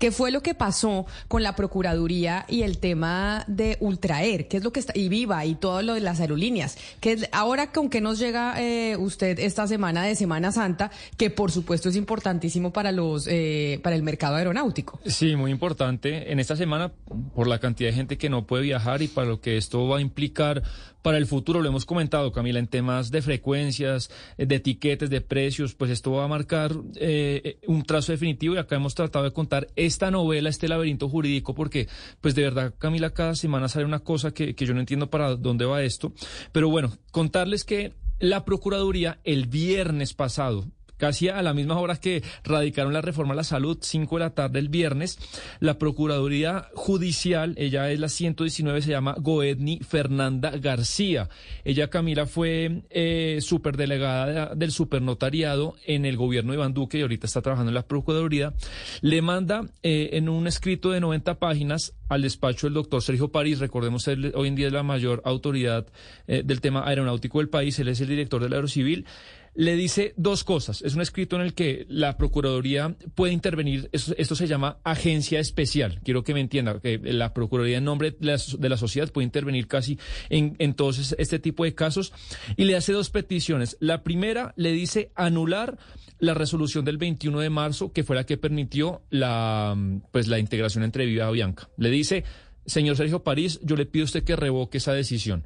¿Qué fue lo que pasó con la Procuraduría y el tema de Ultraer? ¿Qué es lo que está, y Viva y todo lo de las aerolíneas? que ahora con qué nos llega eh, usted esta semana de Semana Santa, que por supuesto es importantísimo para los eh, para el mercado aeronáutico? Sí, muy importante. En esta semana, por la cantidad de gente que no puede viajar y para lo que esto va a implicar para el futuro, lo hemos comentado, Camila, en temas de frecuencias, eh, de etiquetes, de precios, pues esto va a marcar eh, un trazo definitivo y acá hemos tratado de contar esta novela, este laberinto jurídico, porque pues de verdad, Camila, cada semana sale una cosa que, que yo no entiendo para dónde va esto. Pero bueno, contarles que la Procuraduría el viernes pasado casi a la misma hora que radicaron la reforma a la salud, 5 de la tarde el viernes, la Procuraduría Judicial, ella es la 119, se llama Goedni Fernanda García. Ella, Camila, fue eh, superdelegada del supernotariado en el gobierno de Iván Duque y ahorita está trabajando en la Procuraduría. Le manda eh, en un escrito de 90 páginas al despacho del doctor Sergio París, recordemos, él hoy en día es la mayor autoridad eh, del tema aeronáutico del país, él es el director del Aerocivil le dice dos cosas. Es un escrito en el que la Procuraduría puede intervenir, esto, se llama agencia especial. Quiero que me entienda, que la Procuraduría en nombre de la, sociedad puede intervenir casi en, en todos este tipo de casos y le hace dos peticiones. La primera le dice anular la resolución del 21 de marzo, que fue la que permitió la, pues, la integración entre Viva y Bianca. Le dice señor Sergio París, yo le pido a usted que revoque esa decisión.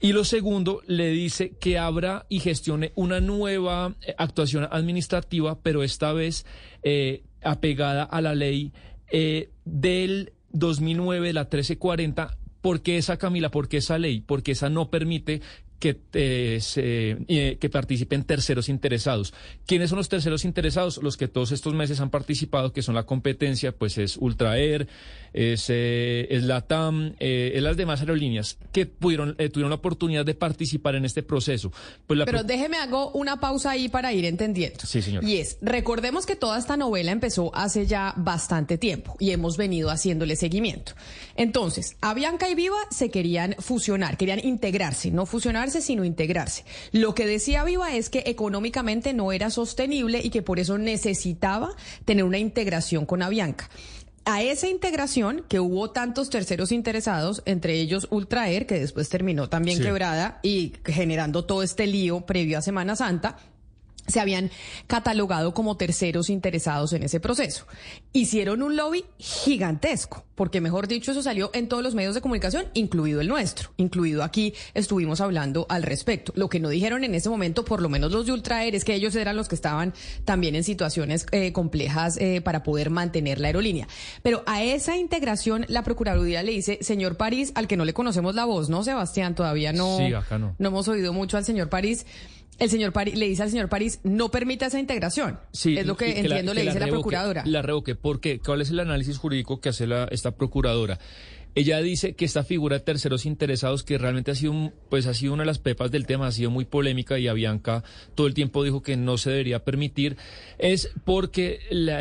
Y lo segundo, le dice que abra y gestione una nueva eh, actuación administrativa, pero esta vez eh, apegada a la ley eh, del 2009, la 1340. ¿Por qué esa, Camila? ¿Por qué esa ley? Porque esa no permite que, eh, se, eh, que participen terceros interesados. ¿Quiénes son los terceros interesados? Los que todos estos meses han participado, que son la competencia, pues es Ultraer, es, eh, es la TAM, es las demás aerolíneas que pudieron, tuvieron la oportunidad de participar en este proceso. Pues Pero déjeme hago una pausa ahí para ir entendiendo. Sí, señor. Y es, recordemos que toda esta novela empezó hace ya bastante tiempo y hemos venido haciéndole seguimiento. Entonces, Avianca y Viva se querían fusionar, querían integrarse, no fusionar sino integrarse. Lo que decía Viva es que económicamente no era sostenible y que por eso necesitaba tener una integración con Avianca a esa integración que hubo tantos terceros interesados, entre ellos Ultraer, que después terminó también quebrada y generando todo este lío previo a Semana Santa, se habían catalogado como terceros interesados en ese proceso. Hicieron un lobby gigantesco, porque mejor dicho, eso salió en todos los medios de comunicación, incluido el nuestro, incluido aquí estuvimos hablando al respecto. Lo que no dijeron en ese momento, por lo menos los de Ultraer, es que ellos eran los que estaban también en situaciones eh, complejas eh, para poder mantener la aerolínea. Pero a esa integración la Procuraduría le dice, señor París, al que no le conocemos la voz, ¿no, Sebastián? Todavía no, sí, acá no. no hemos oído mucho al señor París el señor París le dice al señor París no permita esa integración. Sí, es lo que, entiendo le dice la, procuradora. La revoque, porque ¿cuál es el análisis jurídico que hace la, esta procuradora? Ella dice que esta figura de terceros interesados, que realmente ha sido, pues ha sido una de las pepas del tema, ha sido muy polémica y a Bianca todo el tiempo dijo que no se debería permitir, es porque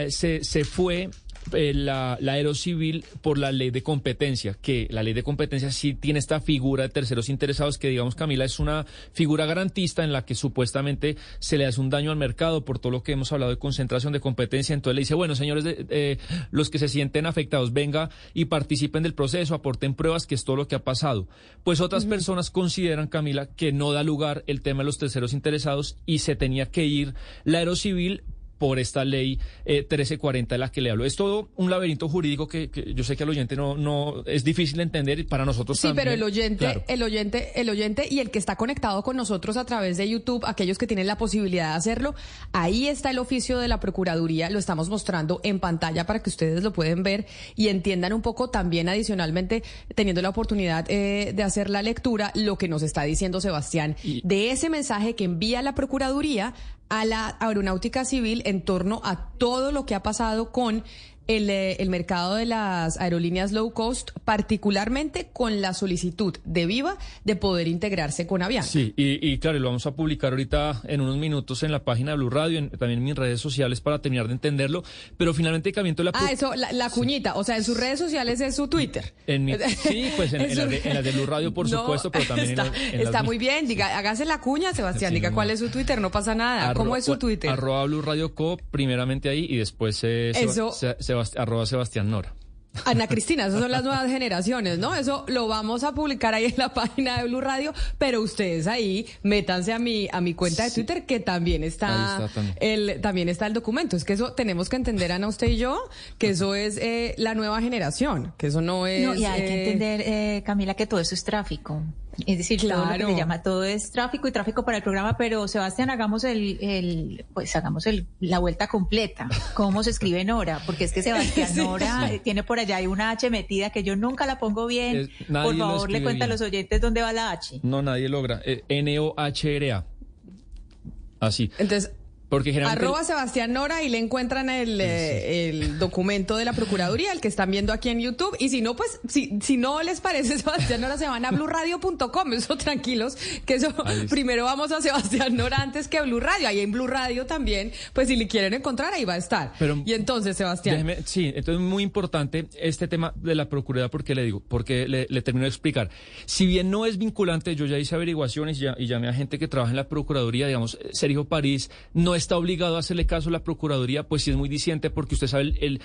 se, se fue eh, la, la aerocivil por la ley de competencia, que la ley de competencia sí tiene esta figura de terceros interesados que, digamos, Camila, es una figura garantista en la que supuestamente se le hace un daño al mercado por todo lo que hemos hablado de concentración de competencia. Entonces le dice, bueno, señores, de, los que se sienten afectados, venga y participen del proceso, aporten pruebas, que es todo lo que ha pasado. Pues otras personas consideran, Camila, que no da lugar el tema de los terceros interesados y se tenía que ir la aerocivil por esta ley 1340 de la que le hablo. Es todo un laberinto jurídico que, yo sé que al oyente no, no es difícil de entender y para nosotros sí, también. Sí, pero el oyente, el oyente, el oyente y el que está conectado con nosotros a través de YouTube, aquellos que tienen la posibilidad de hacerlo, ahí está el oficio de la Procuraduría, lo estamos mostrando en pantalla para que ustedes lo pueden ver y entiendan un poco también adicionalmente, teniendo la oportunidad eh, de hacer la lectura, lo que nos está diciendo Sebastián, de ese mensaje que envía la Procuraduría a la aeronáutica civil en torno a todo lo que ha pasado con el, eh, el, mercado de las aerolíneas low cost, particularmente con la solicitud de Viva de poder integrarse con Avianca. Sí, y, y claro, lo vamos a publicar ahorita en unos minutos en la página de Blue Radio, en, también en mis redes sociales para terminar de entenderlo. Pero finalmente, Camiento, la. Ah, eso, la, cuñita, o sea, en sus redes sociales es su Twitter. En sí, pues en, en, las de, Blue Radio, por supuesto, pero también está, en, Está muy bien, diga, hágase la cuña, Sebastián, diga cuál es su Twitter, no pasa nada. ¿Cómo es su Twitter? Arroba Blue Radio Co, primeramente ahí y después se, eso, se, arroba Sebastián Nora. Ana Cristina, esas son las nuevas generaciones, ¿no? Eso lo vamos a publicar ahí en la página de Blue Radio, pero ustedes ahí métanse a mi a mi cuenta de Twitter que también está, el también está el documento. Es que eso tenemos que entender Ana usted y yo que eso es eh, la nueva generación, que eso no es. No, y hay que eh, entender eh, Camila que todo eso es tráfico. Es decir, todo lo que se llama, todo es tráfico y tráfico para el programa, pero Sebastián, hagamos el, el pues hagamos el, la vuelta completa. ¿Cómo se escribe Nora? Porque es que Sebastián Nora tiene por allá hay una H metida que yo nunca la pongo bien. por favor, le cuenta a los oyentes dónde va la H. No, nadie logra. Eh, N-O-H-R-A. Así. Entonces, porque Arroba Sebastián Nora y le encuentran el, eh, el, documento de la Procuraduría, el que están viendo aquí en YouTube. Y si no, pues, si, si no les parece Sebastián Nora, se van a blurradio.com. Eso tranquilos, que eso primero vamos a Sebastián Nora antes que Blue Radio. Ahí en Blue Radio también, pues si le quieren encontrar, ahí va a estar. y entonces, Sebastián. sí, entonces es muy importante este tema de la Procuraduría, porque le digo, porque le, le, termino de explicar. Si bien no es vinculante, yo ya hice averiguaciones y, ya, y llamé a gente que trabaja en la Procuraduría, digamos, Sergio París no está obligado a hacerle caso a la Procuraduría, pues sí es muy diciente porque usted sabe el,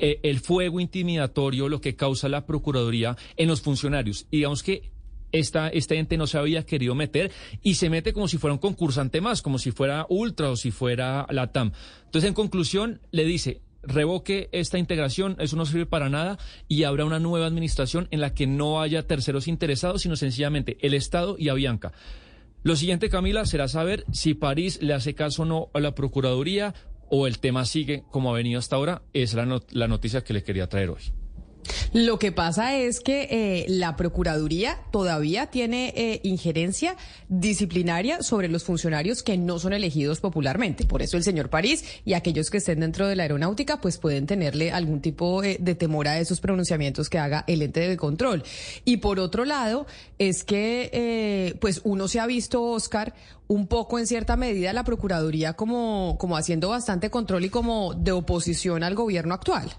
el, el fuego intimidatorio, lo que causa la Procuraduría en los funcionarios. Y digamos que esta, este ente no se había querido meter y se mete como si fuera un concursante más, como si fuera Ultra o si fuera la TAM. Entonces, en conclusión, le dice, revoque esta integración, eso no sirve para nada y habrá una nueva administración en la que no haya terceros interesados, sino sencillamente el Estado y Avianca. Lo siguiente, Camila, será saber si París le hace caso o no a la Procuraduría o el tema sigue como ha venido hasta ahora. Es la, la noticia que le quería traer hoy. Lo que pasa es que eh, la Procuraduría todavía tiene eh, injerencia disciplinaria sobre los funcionarios que no son elegidos popularmente. Por eso el señor París y aquellos que estén dentro de la aeronáutica pues pueden tenerle algún tipo eh, de temor a esos pronunciamientos que haga el ente de control. Y por otro lado es que pues uno se ha visto, Oscar, un poco en cierta medida la Procuraduría como, como haciendo bastante control y como de oposición al gobierno actual.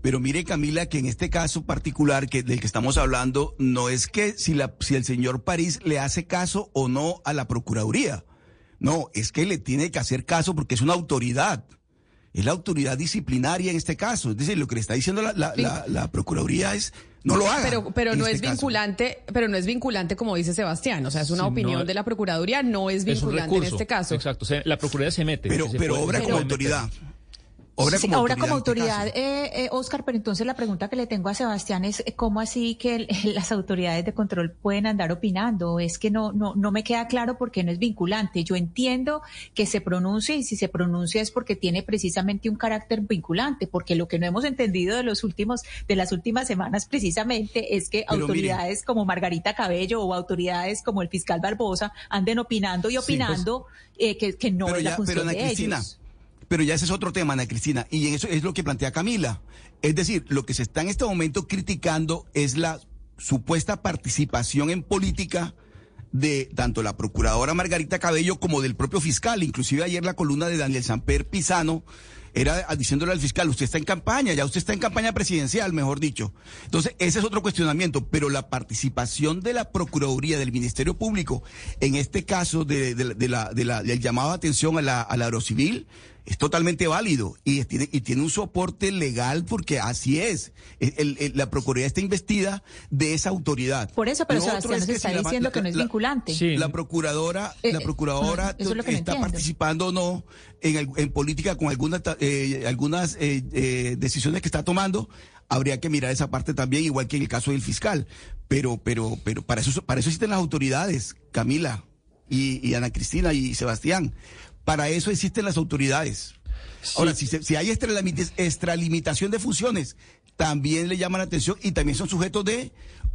Pero mire, Camila, que en este caso particular que, del que estamos hablando, no es que si, la, si el señor París le hace caso o no a la Procuraduría. No, es que le tiene que hacer caso porque es una autoridad. Es la autoridad disciplinaria en este caso. Es decir, lo que le está diciendo la, la, la, Procuraduría es no lo haga. Pero, pero no este es vinculante, pero no es vinculante como dice Sebastián. O sea, es una opinión de la Procuraduría, no es vinculante en este caso. Exacto. la Procuraduría se mete. Pero, pero obra como autoridad ahora como autoridad, este eh, eh, Oscar, pero entonces la pregunta que le tengo a Sebastián es eh, cómo así que las autoridades de control pueden andar opinando. Es que no, no, no me queda claro porque no es vinculante. Yo entiendo que se pronuncie y si se pronuncia es porque tiene precisamente un carácter vinculante, porque lo que no hemos entendido de los últimos, de las últimas semanas precisamente es que autoridades como Margarita Cabello o autoridades como el fiscal Barbosa anden opinando y pues, opinando que, que, no es la función de ellos. Pero ya ese es otro tema, Ana Cristina, y eso es lo que plantea Camila. Es decir, lo que se está en este momento criticando es la supuesta participación en política de tanto la procuradora Margarita Cabello como del propio fiscal. Inclusive ayer la columna de Daniel Samper Pisano era diciéndole al fiscal, usted está en campaña, ya usted está en campaña presidencial, mejor dicho. Entonces, ese es otro cuestionamiento, pero la participación de la Procuraduría, del Ministerio Público, en este caso de, la, de la, del llamado de atención a la, a la aerocivil, es totalmente válido y tiene, y tiene un soporte legal porque así es. la Procuraduría está investida de esa autoridad. Por eso, pero Sebastián nos está diciendo que no es vinculante. La procuradora, la procuradora está participando o no en, en política con algunas, eh, algunas eh, eh, decisiones que está tomando. Habría que mirar esa parte también, igual que en el caso del fiscal. Pero, pero, pero para eso, para eso existen las autoridades, Camila y, y Ana Cristina y Sebastián para eso existen las autoridades. Ahora, si, si hay extralimitación de funciones, también le llaman la atención y también son sujetos de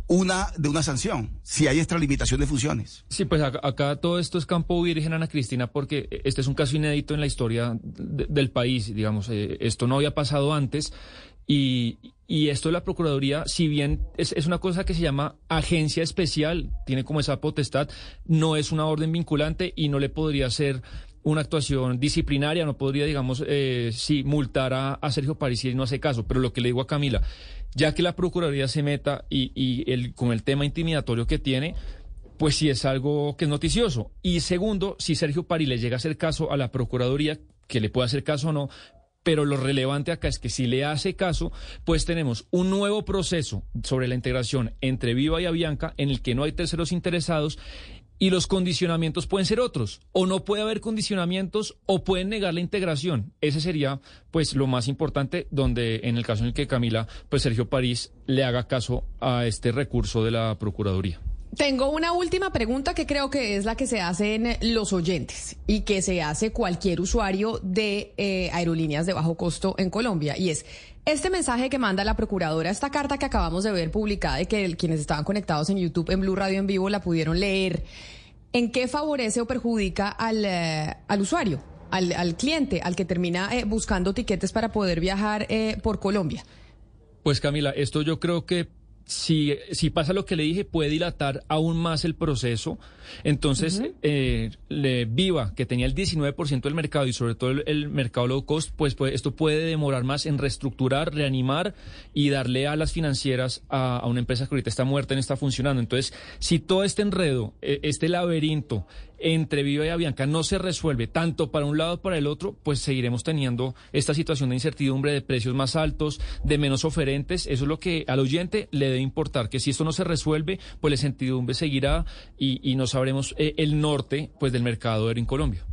una, de una sanción, si hay extralimitación de funciones. Sí, pues acá, todo esto es campo virgen, Ana Cristina, porque este es un caso inédito en la historia del país, digamos, eh, esto no había pasado antes y, y esto de la Procuraduría, si bien es, es, una cosa que se llama agencia especial, tiene como esa potestad, no es una orden vinculante y no le podría ser una actuación disciplinaria, no podría, digamos, eh, sí, multar a, Sergio París y no hace caso. Pero lo que le digo a Camila, ya que la Procuraduría se meta y, y el, con el tema intimidatorio que tiene, pues sí es algo que es noticioso. Y segundo, si Sergio París le llega a hacer caso a la Procuraduría, que le pueda hacer caso o no, pero lo relevante acá es que si le hace caso, pues tenemos un nuevo proceso sobre la integración entre Viva y Avianca en el que no hay terceros interesados y los condicionamientos pueden ser otros, o no puede haber condicionamientos o pueden negar la integración. Ese sería pues lo más importante donde en el caso en el que Camila, pues Sergio París le haga caso a este recurso de la Procuraduría. Tengo una última pregunta que creo que es la que se hacen los oyentes y que se hace cualquier usuario de eh, aerolíneas de bajo costo en Colombia y es este mensaje que manda la procuradora, esta carta que acabamos de ver publicada y que quienes estaban conectados en YouTube en Blue Radio en vivo la pudieron leer, ¿en qué favorece o perjudica al, eh, al usuario, al, cliente, al que termina eh, buscando tiquetes para poder viajar por Colombia? Pues Camila, esto yo creo que si, si pasa lo que le dije, puede dilatar aún más el proceso. Entonces, eh, le, Viva, que tenía el 19% del mercado y sobre todo el, mercado low cost, pues, pues, esto puede demorar más en reestructurar, reanimar y darle a las financieras a, una empresa que ahorita está muerta y no está funcionando. Entonces, si todo este enredo, e, este laberinto entre Viva y Avianca no se resuelve tanto para un lado como para el otro, pues seguiremos teniendo esta situación de incertidumbre, de precios más altos, de menos oferentes. Eso es lo que al oyente le debe importar, que si esto no se resuelve, pues la incertidumbre seguirá y, y no sabremos eh, el norte pues del mercado aéreo en Colombia.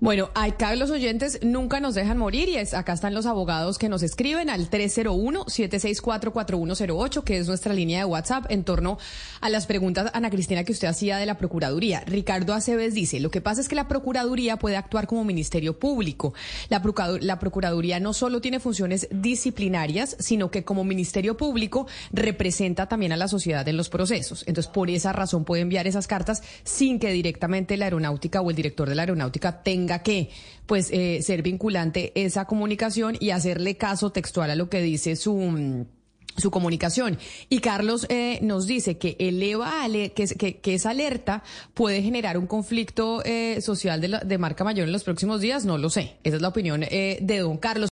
Bueno, acá los oyentes nunca nos dejan morir y es, acá están los abogados que nos escriben al 301-764-4108, que es nuestra línea de WhatsApp, en torno a las preguntas, Ana Cristina, que usted hacía de la Procuraduría. Ricardo Aceves dice, lo que pasa es que la Procuraduría puede actuar como Ministerio Público. La, la Procuraduría no solo tiene funciones disciplinarias, sino que como Ministerio Público representa también a la sociedad en los procesos. Entonces, por esa razón puede enviar esas cartas sin que directamente la aeronáutica o el director de la aeronáutica tenga que pues eh, ser vinculante esa comunicación y hacerle caso textual a lo que dice su mm, su comunicación. Y Carlos eh, nos dice que eleva, que, que, esa alerta puede generar un conflicto eh, social de, de, marca mayor en los próximos días. No lo sé. Esa es la opinión de don Carlos.